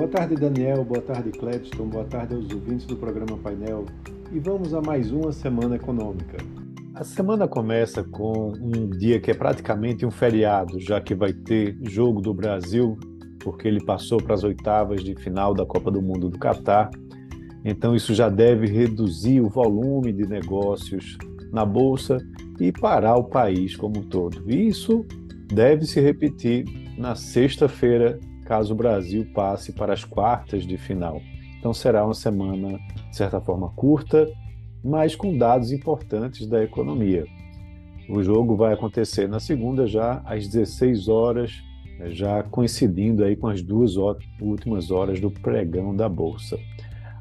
Boa tarde, Daniel. Boa tarde, Clepton. Boa tarde aos ouvintes do programa Painel. E vamos a mais uma semana econômica. A semana começa com um dia que é praticamente um feriado, já que vai ter jogo do Brasil, porque ele passou para as oitavas de final da Copa do Mundo do Catar. Então, isso já deve reduzir o volume de negócios na Bolsa e parar o país como um todo. Isso deve se repetir na sexta-feira, caso o Brasil passe para as quartas de final. Então será uma semana, de certa forma, curta, mas com dados importantes da economia. O jogo vai acontecer na segunda, já às 16 horas, já coincidindo aí com as duas últimas horas do pregão da Bolsa.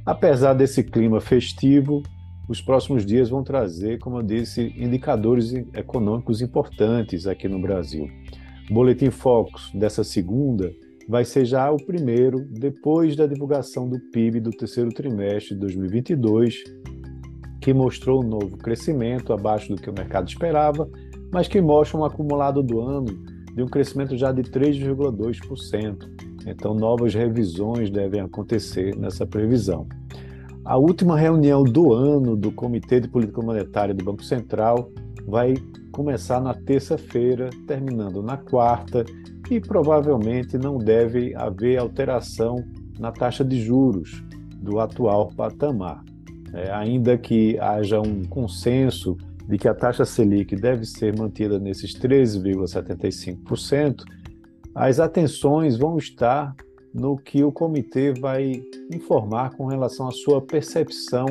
Apesar desse clima festivo, os próximos dias vão trazer, como eu disse, indicadores econômicos importantes aqui no Brasil. O Boletim Focus dessa segunda vai ser já o primeiro depois da divulgação do PIB do terceiro trimestre de 2022, que mostrou um novo crescimento abaixo do que o mercado esperava, mas que mostra um acumulado do ano de um crescimento já de 3,2%. Então, novas revisões devem acontecer nessa previsão. A última reunião do ano do Comitê de Política Monetária do Banco Central vai começar na terça-feira, terminando na quarta, e provavelmente não deve haver alteração na taxa de juros do atual patamar. É, ainda que haja um consenso de que a taxa Selic deve ser mantida nesses 13,75%, as atenções vão estar no que o comitê vai informar com relação à sua percepção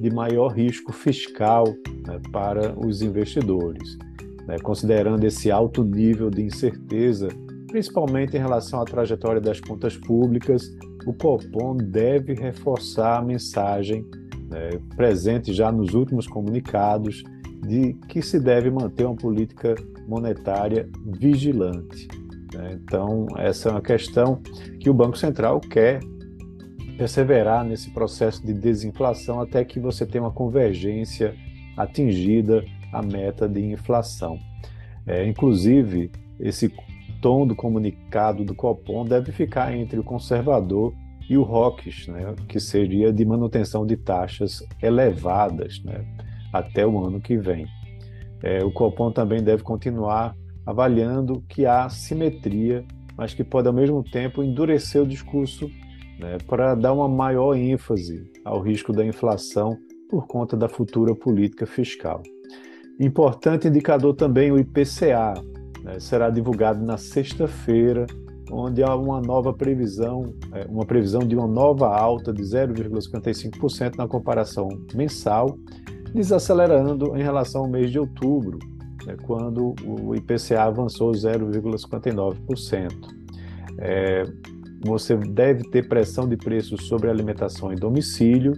de maior risco fiscal né, para os investidores. Né, considerando esse alto nível de incerteza, principalmente em relação à trajetória das contas públicas, o Copom deve reforçar a mensagem né, presente já nos últimos comunicados de que se deve manter uma política monetária vigilante. Né? Então, essa é uma questão que o Banco Central quer perseverar nesse processo de desinflação até que você tenha uma convergência atingida a meta de inflação. É, inclusive, esse tom do comunicado do Copom deve ficar entre o conservador e o ROCs, né, que seria de manutenção de taxas elevadas né, até o ano que vem. É, o Copom também deve continuar avaliando que há simetria, mas que pode ao mesmo tempo endurecer o discurso né, para dar uma maior ênfase ao risco da inflação por conta da futura política fiscal. Importante indicador também o IPCA, né, será divulgado na sexta-feira, onde há uma nova previsão, é, uma previsão de uma nova alta de 0,55% na comparação mensal, desacelerando em relação ao mês de outubro, né, quando o IPCA avançou 0,59%. É, você deve ter pressão de preços sobre alimentação em domicílio,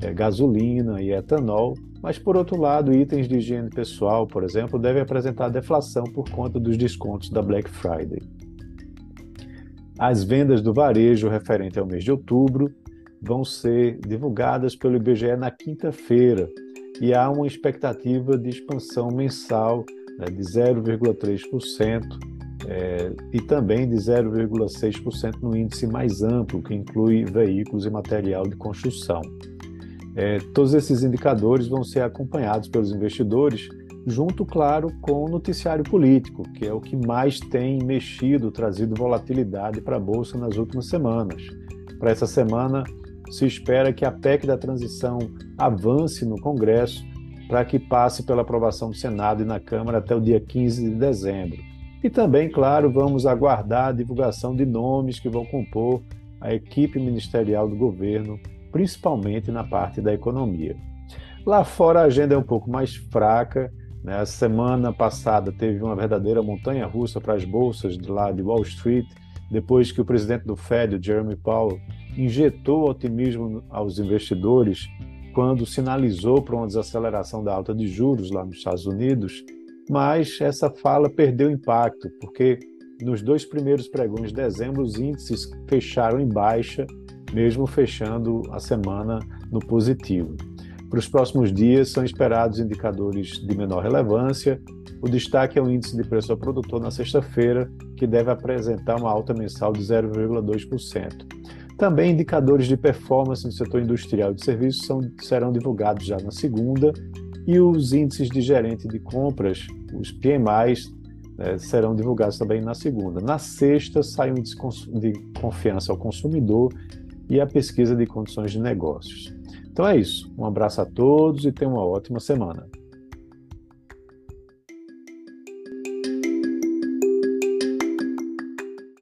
é, gasolina e etanol, mas, por outro lado, itens de higiene pessoal, por exemplo, devem apresentar deflação por conta dos descontos da Black Friday. As vendas do varejo referente ao mês de outubro vão ser divulgadas pelo IBGE na quinta-feira, e há uma expectativa de expansão mensal né, de 0,3% é, e também de 0,6% no índice mais amplo, que inclui veículos e material de construção. É, todos esses indicadores vão ser acompanhados pelos investidores, junto, claro, com o noticiário político, que é o que mais tem mexido, trazido volatilidade para a Bolsa nas últimas semanas. Para essa semana, se espera que a PEC da transição avance no Congresso para que passe pela aprovação do Senado e na Câmara até o dia 15 de dezembro. E também, claro, vamos aguardar a divulgação de nomes que vão compor a equipe ministerial do governo, principalmente na parte da economia. Lá fora a agenda é um pouco mais fraca. Né? A semana passada teve uma verdadeira montanha russa para as bolsas de lá de Wall Street, depois que o presidente do Fed, Jeremy Powell, injetou otimismo aos investidores quando sinalizou para uma desaceleração da alta de juros lá nos Estados Unidos, mas essa fala perdeu impacto, porque nos dois primeiros pregões de dezembro os índices fecharam em baixa, mesmo fechando a semana no positivo. Para os próximos dias são esperados indicadores de menor relevância. O destaque é o índice de preço ao produtor na sexta-feira, que deve apresentar uma alta mensal de 0,2%. também indicadores de performance no setor industrial de serviços são, serão divulgados já na segunda, e os índices de gerente de compras, os PMIs, né, serão divulgados também na segunda. Na sexta, sai o índice de confiança ao consumidor e a pesquisa de condições de negócios. Então é isso. Um abraço a todos e tenham uma ótima semana.